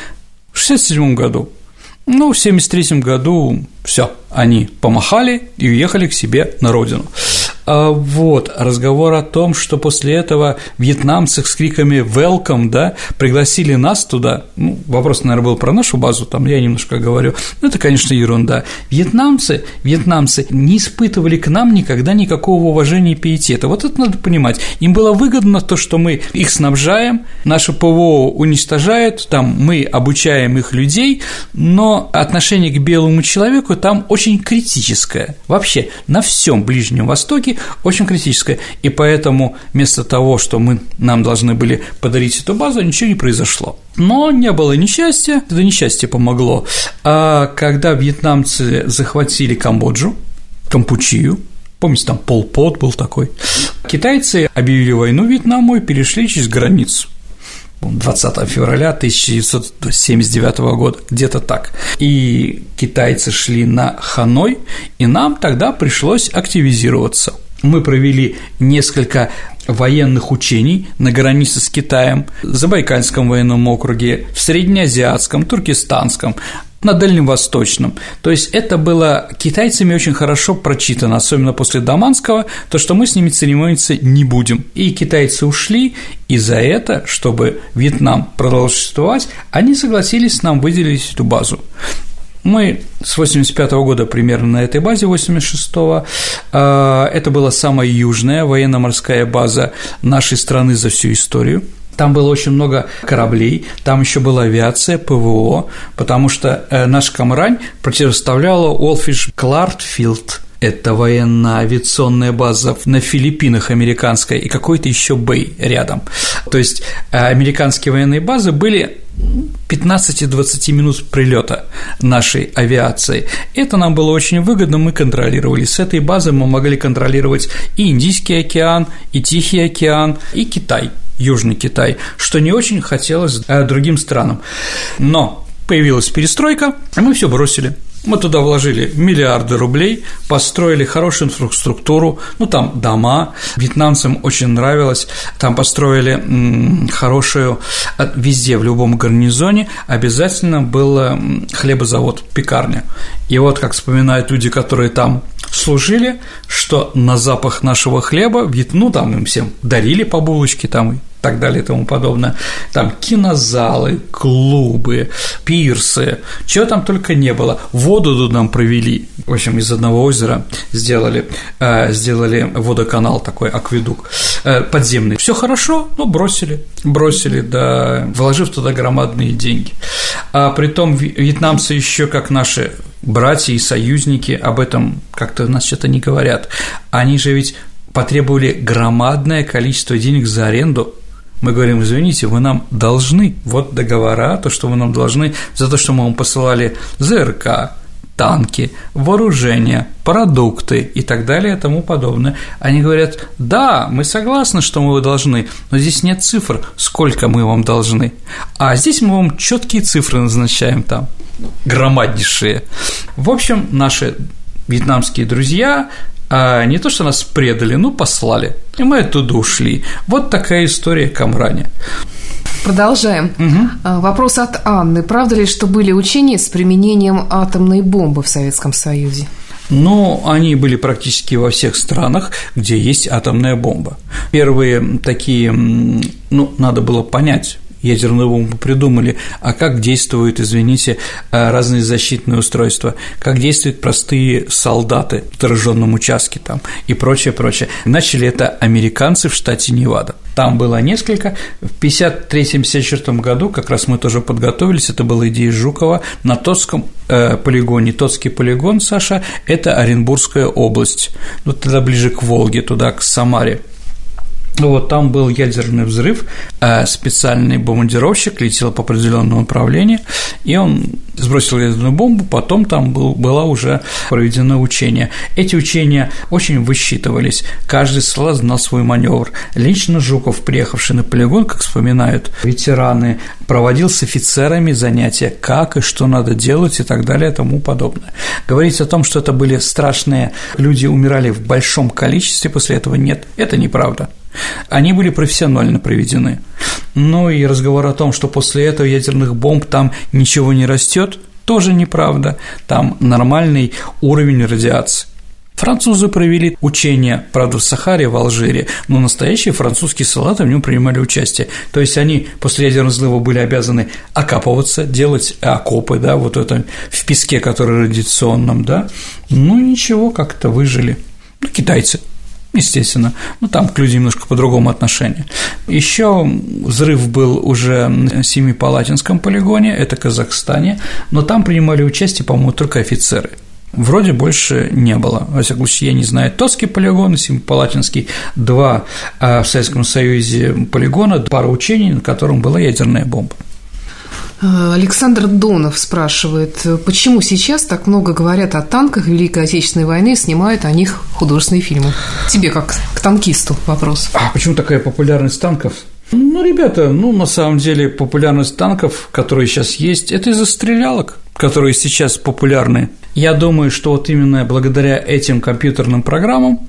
в 1967 году. Ну, в 1973 году все, они помахали и уехали к себе на родину. А вот разговор о том, что после этого вьетнамцы с криками «welcome», да, пригласили нас туда, ну, вопрос, наверное, был про нашу базу, там я немножко говорю, ну, это, конечно, ерунда. Вьетнамцы, вьетнамцы не испытывали к нам никогда никакого уважения и пиетета, вот это надо понимать. Им было выгодно то, что мы их снабжаем, наше ПВО уничтожает, там мы обучаем их людей, но отношение к белому человеку там очень критическое. Вообще на всем Ближнем Востоке очень критическая, и поэтому вместо того, что мы, нам должны были подарить эту базу, ничего не произошло. Но не было несчастья, это несчастье помогло. А когда вьетнамцы захватили Камбоджу, Кампучию, помните, там Пол Пот был такой, китайцы объявили войну Вьетнаму и перешли через границу. 20 февраля 1979 года, где-то так. И китайцы шли на Ханой, и нам тогда пришлось активизироваться мы провели несколько военных учений на границе с Китаем, в Забайкальском военном округе, в Среднеазиатском, Туркестанском, на Дальнем Восточном. То есть это было китайцами очень хорошо прочитано, особенно после Даманского, то, что мы с ними церемониться не будем. И китайцы ушли, и за это, чтобы Вьетнам продолжал существовать, они согласились нам выделить эту базу. Мы с 85 -го года примерно на этой базе, 86-го, а, это была самая южная военно-морская база нашей страны за всю историю. Там было очень много кораблей, там еще была авиация, ПВО, потому что э, наш Камрань противоставляла Олфиш Клартфилд, это военно-авиационная база на Филиппинах американская и какой-то еще бэй рядом. То есть э, американские военные базы были 15-20 минут прилета нашей авиации. Это нам было очень выгодно, мы контролировали. С этой базы мы могли контролировать и Индийский океан, и Тихий океан, и Китай, Южный Китай, что не очень хотелось э, другим странам. Но появилась перестройка, и мы все бросили. Мы туда вложили миллиарды рублей, построили хорошую инфраструктуру, ну, там дома, вьетнамцам очень нравилось, там построили хорошую, везде, в любом гарнизоне. Обязательно был хлебозавод, пекарня. И вот, как вспоминают люди, которые там служили, что на запах нашего хлеба, ну, там им всем дарили по булочке там так далее и тому подобное. Там кинозалы, клубы, пирсы, чего там только не было. Воду нам провели. В общем, из одного озера сделали, э, сделали водоканал такой, акведук э, подземный. Все хорошо, но бросили, бросили, да, вложив туда громадные деньги. А при том вьетнамцы еще как наши братья и союзники об этом как-то нас что-то не говорят. Они же ведь потребовали громадное количество денег за аренду мы говорим, извините, вы нам должны, вот договора, то, что вы нам должны за то, что мы вам посылали ЗРК, танки, вооружение, продукты и так далее и тому подобное. Они говорят, да, мы согласны, что мы должны, но здесь нет цифр, сколько мы вам должны. А здесь мы вам четкие цифры назначаем там, громаднейшие. В общем, наши вьетнамские друзья а не то, что нас предали, ну, послали, и мы оттуда ушли. Вот такая история Камрани. Продолжаем. Угу. Вопрос от Анны. Правда ли, что были учения с применением атомной бомбы в Советском Союзе? Ну, они были практически во всех странах, где есть атомная бомба. Первые такие, ну, надо было понять, ядерную бомбу придумали, а как действуют, извините, э, разные защитные устройства, как действуют простые солдаты в зараженном участке там и прочее, прочее. Начали это американцы в штате Невада. Там было несколько. В 53-54 году как раз мы тоже подготовились, это была идея Жукова на Тотском э, полигоне. Тотский полигон, Саша, это Оренбургская область, ну, тогда ближе к Волге, туда, к Самаре. Вот там был ядерный взрыв, э, специальный бомбардировщик летел по определенному направлению, и он сбросил ядерную бомбу, потом там был, было уже проведено учение. Эти учения очень высчитывались, каждый солдат знал свой маневр. Лично Жуков, приехавший на полигон, как вспоминают ветераны, проводил с офицерами занятия, как и что надо делать и так далее и тому подобное. Говорить о том, что это были страшные, люди умирали в большом количестве после этого, нет, это неправда. Они были профессионально проведены. Ну и разговор о том, что после этого ядерных бомб там ничего не растет, тоже неправда. Там нормальный уровень радиации. Французы провели учения, правда, в Сахаре, в Алжире, но настоящие французские солдаты в нем принимали участие. То есть они после ядерного взрыва были обязаны окапываться, делать окопы, да, вот это в песке, который радиационном, да. Ну ничего, как-то выжили. Ну, китайцы естественно. Ну, там к людям немножко по-другому отношение. Еще взрыв был уже в Семипалатинском полигоне, это Казахстане, но там принимали участие, по-моему, только офицеры. Вроде больше не было. Во всяком случае, я не знаю. Тотский полигон Семипалатинский, два а в Советском Союзе полигона, пара учений, на котором была ядерная бомба. Э, Александр Донов спрашивает, почему сейчас так много говорят о танках Великой Отечественной войны и снимают о них художественные фильмы? Тебе как к танкисту вопрос. А почему такая популярность танков? Ну, ребята, ну, на самом деле, популярность танков, которые сейчас есть, это из-за стрелялок, которые сейчас популярны. Я думаю, что вот именно благодаря этим компьютерным программам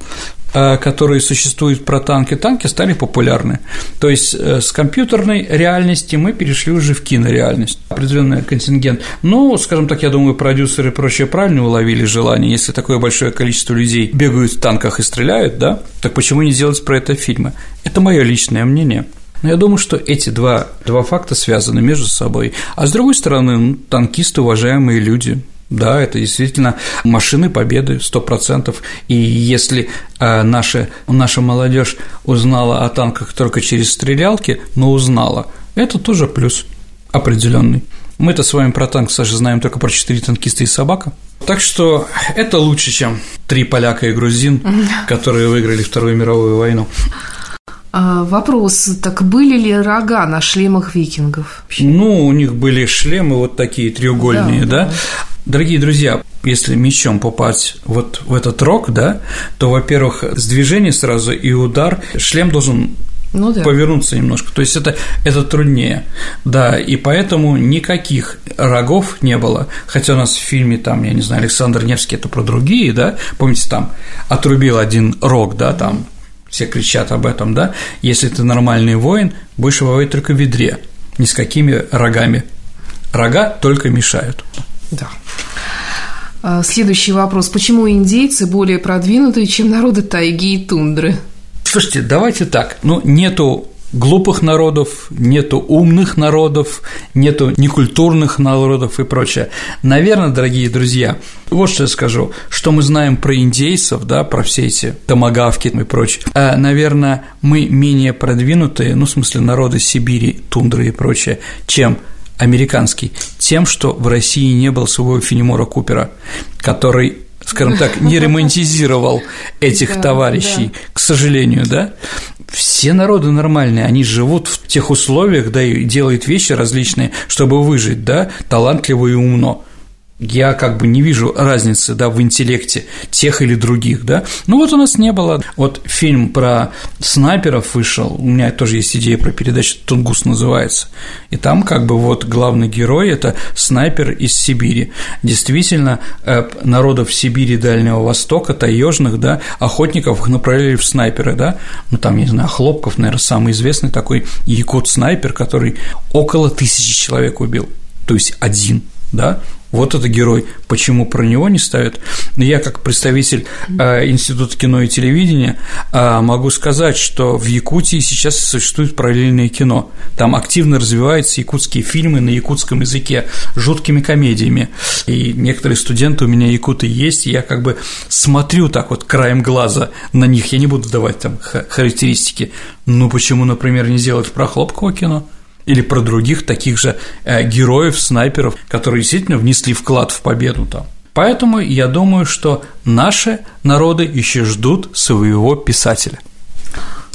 которые существуют про танки, танки стали популярны. То есть э, с компьютерной реальности мы перешли уже в кинореальность, определенный контингент. Но, скажем так, я думаю, продюсеры и прочее правильно уловили желание, если такое большое количество людей бегают в танках и стреляют, да, так почему не делать про это фильмы? Это мое личное мнение. Но я думаю, что эти два, два факта связаны между собой. А с другой стороны, ну, танкисты уважаемые люди, да, это действительно машины победы, сто процентов. И если э, наша, наша молодежь узнала о танках только через стрелялки, но узнала, это тоже плюс определенный. Мы-то с вами про танк, Саша, знаем только про четыре танкиста и собака. Так что это лучше, чем три поляка и грузин, которые выиграли Вторую мировую войну. А, вопрос, так были ли рога на шлемах викингов? Ну, у них были шлемы вот такие треугольные, да? да? Дорогие друзья, если мечом попасть вот в этот рог, да, то, во-первых, с движения сразу и удар, шлем должен ну, да. повернуться немножко. То есть это, это труднее. Да, и поэтому никаких рогов не было. Хотя у нас в фильме, там, я не знаю, Александр Невский это про другие, да, помните, там отрубил один рог, да, там все кричат об этом, да, если ты нормальный воин, будешь воевать только в ведре, ни с какими рогами. Рога только мешают. Да. А, следующий вопрос. Почему индейцы более продвинутые, чем народы тайги и тундры? Слушайте, давайте так. Ну, нету глупых народов, нету умных народов, нету некультурных народов и прочее. Наверное, дорогие друзья, вот что я скажу, что мы знаем про индейцев, да, про все эти томагавки и прочее. А, наверное, мы менее продвинутые, ну, в смысле, народы Сибири, тундры и прочее, чем американский, тем, что в России не было своего Фенемора Купера, который скажем так, не романтизировал этих товарищей, к сожалению, да, все народы нормальные, они живут в тех условиях, да, и делают вещи различные, чтобы выжить, да, талантливо и умно я как бы не вижу разницы, да, в интеллекте тех или других, да. Ну вот у нас не было. Вот фильм про снайперов вышел, у меня тоже есть идея про передачу «Тунгус» называется, и там как бы вот главный герой – это снайпер из Сибири. Действительно, э, народов Сибири, Дальнего Востока, таежных, да, охотников их направляли в снайперы, да, ну там, не знаю, Хлопков, наверное, самый известный такой якут-снайпер, который около тысячи человек убил, то есть один – да, вот это герой, почему про него не ставят? Я как представитель э, Института кино и телевидения э, могу сказать, что в Якутии сейчас существует параллельное кино. Там активно развиваются якутские фильмы на якутском языке жуткими комедиями. И некоторые студенты у меня якуты есть, и я как бы смотрю так вот краем глаза на них, я не буду давать там характеристики. Ну почему, например, не сделать про Хлопкова кино? Или про других таких же э, героев, снайперов, которые действительно внесли вклад в победу там. Поэтому я думаю, что наши народы еще ждут своего писателя.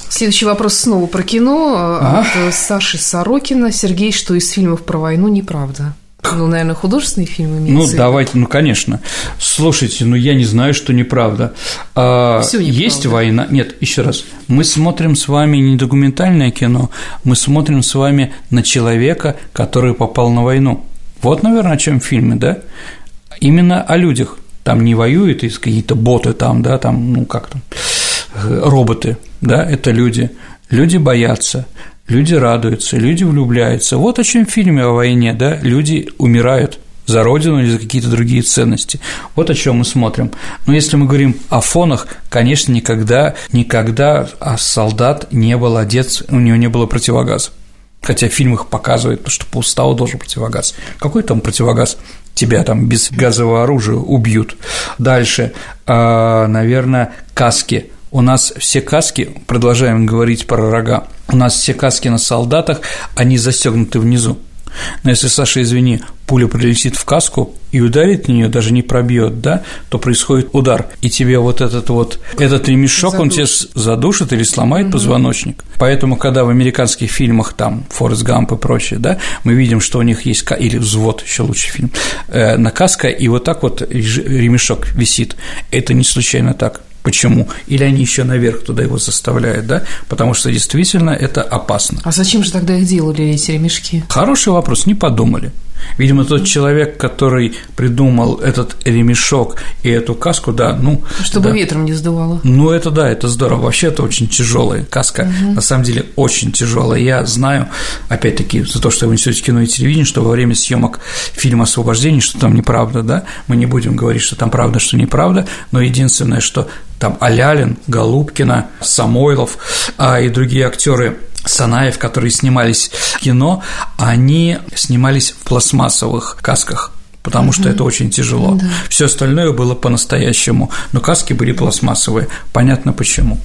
Следующий вопрос снова про кино а? от Саши Сорокина. Сергей, что из фильмов про войну неправда? Ну, наверное, художественные фильмы имеются. Ну, давайте, ну, конечно. Слушайте, ну, я не знаю, что неправда. А, Всё неправда. Есть война. Нет, еще раз. Мы смотрим с вами не документальное кино, мы смотрим с вами на человека, который попал на войну. Вот, наверное, о чем фильмы, да? Именно о людях. Там не воюют из какие-то боты, там, да, там, ну как там, роботы, да, это люди. Люди боятся, люди радуются, люди влюбляются. Вот о чем в фильме о войне, да, люди умирают за родину или за какие-то другие ценности. Вот о чем мы смотрим. Но если мы говорим о фонах, конечно, никогда, никогда а солдат не был одет, у него не было противогаза. Хотя в фильмах показывают, что по уставу должен противогаз. Какой там противогаз? Тебя там без газового оружия убьют. Дальше, а, наверное, каски – у нас все каски, продолжаем говорить про рога, у нас все каски на солдатах, они застегнуты внизу. Но если, Саша, извини, пуля прилетит в каску и ударит в нее, даже не пробьет, да, то происходит удар, и тебе вот этот вот этот ремешок, задушит. он тебе задушит или сломает угу. позвоночник. Поэтому, когда в американских фильмах там Форест Гамп и прочее, да, мы видим, что у них есть или взвод, еще лучше фильм, э, на каска, и вот так вот ремешок висит. Это не случайно так. Почему? Или они еще наверх туда его заставляют, да? Потому что действительно это опасно. А зачем же тогда их делали, эти ремешки? Хороший вопрос, не подумали. Видимо, тот человек, который придумал этот ремешок и эту каску, да, ну… Чтобы да. ветром не сдувало. Ну, это да, это здорово. Вообще, это очень тяжелая каска, угу. на самом деле, очень тяжелая. Я знаю, опять-таки, за то, что я в Институте кино и телевидения, что во время съемок фильма «Освобождение», что там неправда, да, мы не будем говорить, что там правда, что неправда, но единственное, что там Алялин, Голубкина, Самойлов а, и другие актеры Санаев, которые снимались в кино, они снимались в пластмассовых касках потому что это очень тяжело. Все остальное было по-настоящему, но каски были пластмассовые. Понятно почему.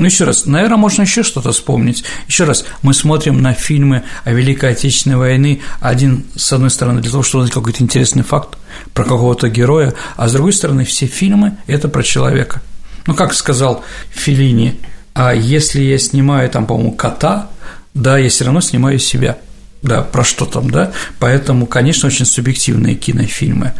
Ну, еще раз, наверное, можно еще что-то вспомнить. Еще раз, мы смотрим на фильмы о Великой Отечественной войны, один, с одной стороны, для того, чтобы узнать какой-то интересный факт про какого-то героя, а с другой стороны, все фильмы – это про человека. Ну, как сказал Филини, а если я снимаю там, по-моему, кота, да, я все равно снимаю себя. Да, про что там, да? Поэтому, конечно, очень субъективные кинофильмы.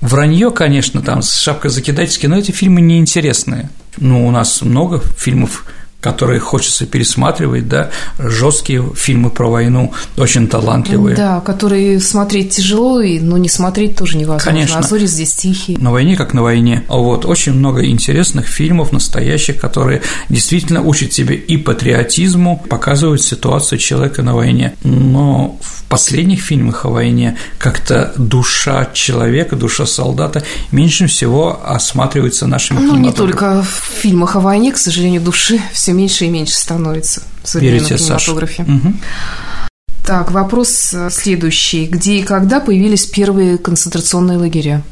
Вранье, конечно, там с шапкой закидательски, но эти фильмы неинтересные. Ну, у нас много фильмов которые хочется пересматривать, да, жесткие фильмы про войну, очень талантливые. Да, которые смотреть тяжело, но не смотреть тоже невозможно. Конечно. А зори здесь тихие. На войне как на войне. Вот, очень много интересных фильмов, настоящих, которые действительно учат тебе и патриотизму, показывают ситуацию человека на войне. Но в последних фильмах о войне как-то душа человека, душа солдата меньше всего осматривается нашими Ну, не только в фильмах о войне, к сожалению, души все меньше и меньше становится в современном Верите, кинематографе. Угу. Так, вопрос э, следующий. Где и когда появились первые концентрационные лагеря?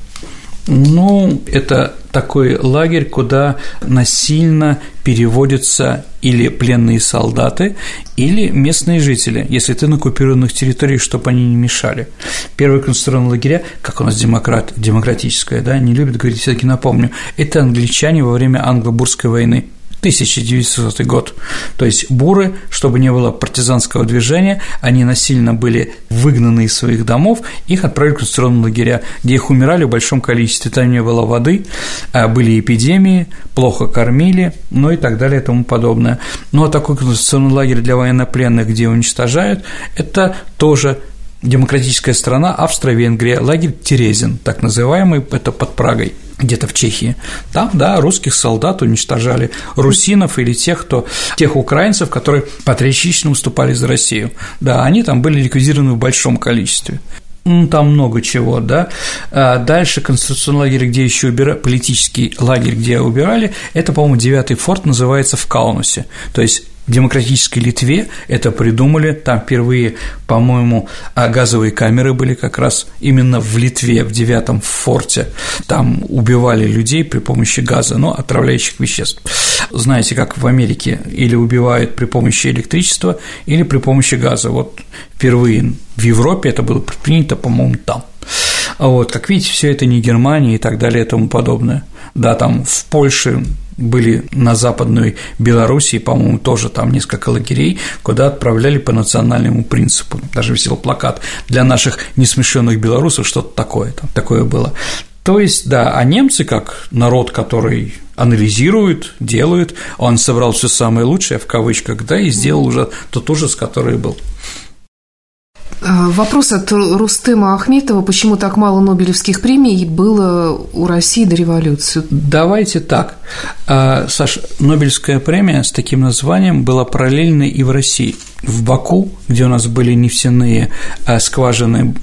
Ну, это такой лагерь, куда насильно переводятся или пленные солдаты, или местные жители, если ты на оккупированных территориях, чтобы они не мешали. Первые концентрационные лагеря, как у нас демократ, демократическая, да, не любят говорить, все-таки напомню, это англичане во время англо-бурской войны. 1900 год. То есть буры, чтобы не было партизанского движения, они насильно были выгнаны из своих домов, их отправили в концентрационные лагеря, где их умирали в большом количестве, там не было воды, а были эпидемии, плохо кормили, ну и так далее и тому подобное. Ну а такой концентрационный лагерь для военнопленных, где уничтожают, это тоже демократическая страна Австро-Венгрия, лагерь Терезин, так называемый, это под Прагой где-то в Чехии. Там, да, русских солдат уничтожали, русинов или тех, кто, тех украинцев, которые патриотично выступали за Россию. Да, они там были ликвидированы в большом количестве. Ну, там много чего, да. А дальше концентрационный лагерь, где еще убирали, политический лагерь, где убирали, это, по-моему, девятый форт называется в Каунусе. То есть демократической Литве это придумали, там впервые, по-моему, а газовые камеры были как раз именно в Литве, в девятом форте, там убивали людей при помощи газа, но отравляющих веществ. Знаете, как в Америке или убивают при помощи электричества, или при помощи газа. Вот впервые в Европе это было предпринято, по-моему, там. Вот, как видите, все это не Германия и так далее и тому подобное. Да, там в Польше были на Западной Белоруссии, по-моему, тоже там несколько лагерей, куда отправляли по национальному принципу. Даже висел плакат для наших несмешенных белорусов, что-то такое там, такое было. То есть, да, а немцы, как народ, который анализирует, делает, он собрал все самое лучшее, в кавычках, да, и сделал уже тот ужас, который был. А, вопрос от Рустема Ахметова. Почему так мало Нобелевских премий было у России до революции? Давайте так. А, Саш, Нобелевская премия с таким названием была параллельной и в России. В Баку, где у нас были нефтяные а, скважины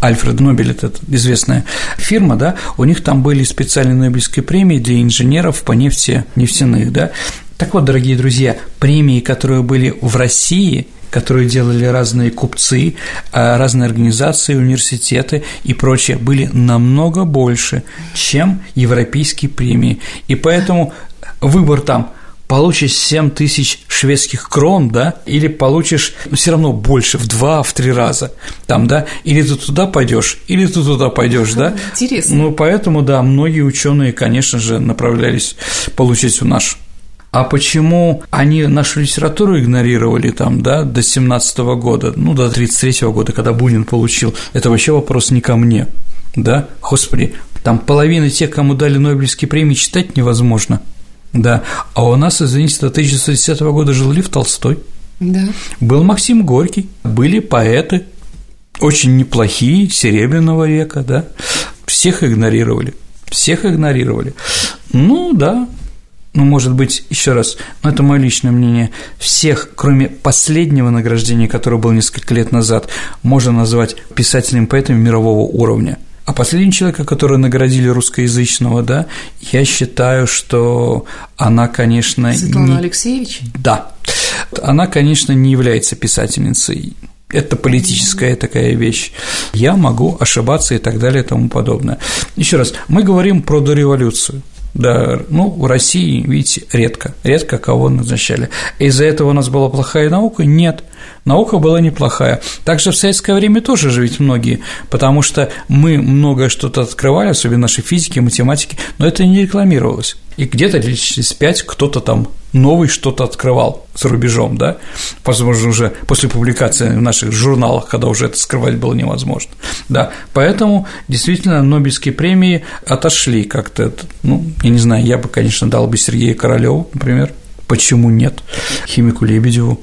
Альфред Нобель, это известная фирма, да, у них там были специальные Нобелевские премии для инженеров по нефти, нефтяных, да. Так вот, дорогие друзья, премии, которые были в России – которые делали разные купцы, разные организации, университеты и прочее, были намного больше, чем европейские премии. И поэтому выбор там получишь 7 тысяч шведских крон, да, или получишь ну, все равно больше, в два, в три раза, там, да, или ты туда пойдешь, или ты туда пойдешь, да. Интересно. Ну, поэтому, да, многие ученые, конечно же, направлялись получить у нас а почему они нашу литературу игнорировали там, да, до 17 года, ну, до 33 года, когда Бунин получил, это вообще вопрос не ко мне, да, господи, там половина тех, кому дали Нобелевские премии, читать невозможно, да, а у нас, извините, до 1910 года жил Лев Толстой, да. был Максим Горький, были поэты, очень неплохие, Серебряного века, да, всех игнорировали, всех игнорировали. Ну да, ну, может быть, еще раз, но это мое личное мнение, всех, кроме последнего награждения, которое было несколько лет назад, можно назвать писателями поэтами мирового уровня. А последний человека, который наградили русскоязычного, да, я считаю, что она, конечно… Светлана не... Алексеевич? Да. Она, конечно, не является писательницей это политическая такая вещь. Я могу ошибаться и так далее и тому подобное. Еще раз, мы говорим про дореволюцию. Да, ну, в России, видите, редко, редко кого назначали. Из-за этого у нас была плохая наука? Нет, наука была неплохая. Также в советское время тоже же ведь многие, потому что мы многое что-то открывали, особенно наши физики, математики, но это не рекламировалось. И где-то через пять кто-то там новый что-то открывал за рубежом, да, возможно, уже после публикации в наших журналах, когда уже это скрывать было невозможно, да, поэтому действительно Нобелевские премии отошли как-то, ну, я не знаю, я бы, конечно, дал бы Сергею Королеву, например, Почему нет? Химику Лебедеву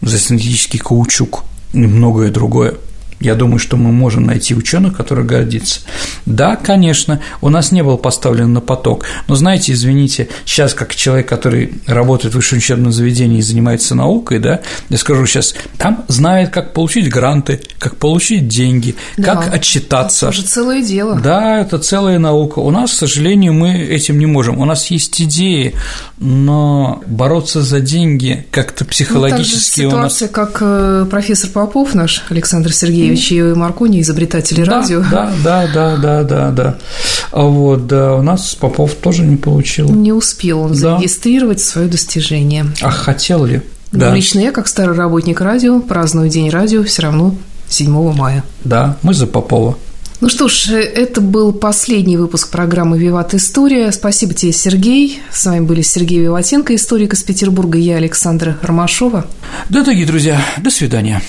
за синтетический каучук и многое другое. Я думаю, что мы можем найти ученых, которые гордятся. Да, конечно, у нас не был поставлен на поток, но знаете, извините, сейчас как человек, который работает в высшем учебном заведении и занимается наукой, да, я скажу сейчас, там знает, как получить гранты, как получить деньги, да, как отчитаться. Это уже целое дело. Да, это целая наука. У нас, к сожалению, мы этим не можем. У нас есть идеи, но бороться за деньги как-то психологически ну, у нас… ситуация, как э, профессор Попов наш, Александр Сергеевич, Андреевич и Маркони, изобретатели да, радио. Да, да, да, да, да, да. А вот, да, у нас Попов тоже не получил. Не успел он да. зарегистрировать свое достижение. А хотел ли? Но да. лично я, как старый работник радио, праздную День радио все равно 7 мая. Да, мы за Попова. Ну что ж, это был последний выпуск программы «Виват История». Спасибо тебе, Сергей. С вами были Сергей Виватенко, историк из Петербурга, и я, Александра Ромашова. Да, дорогие друзья, до свидания.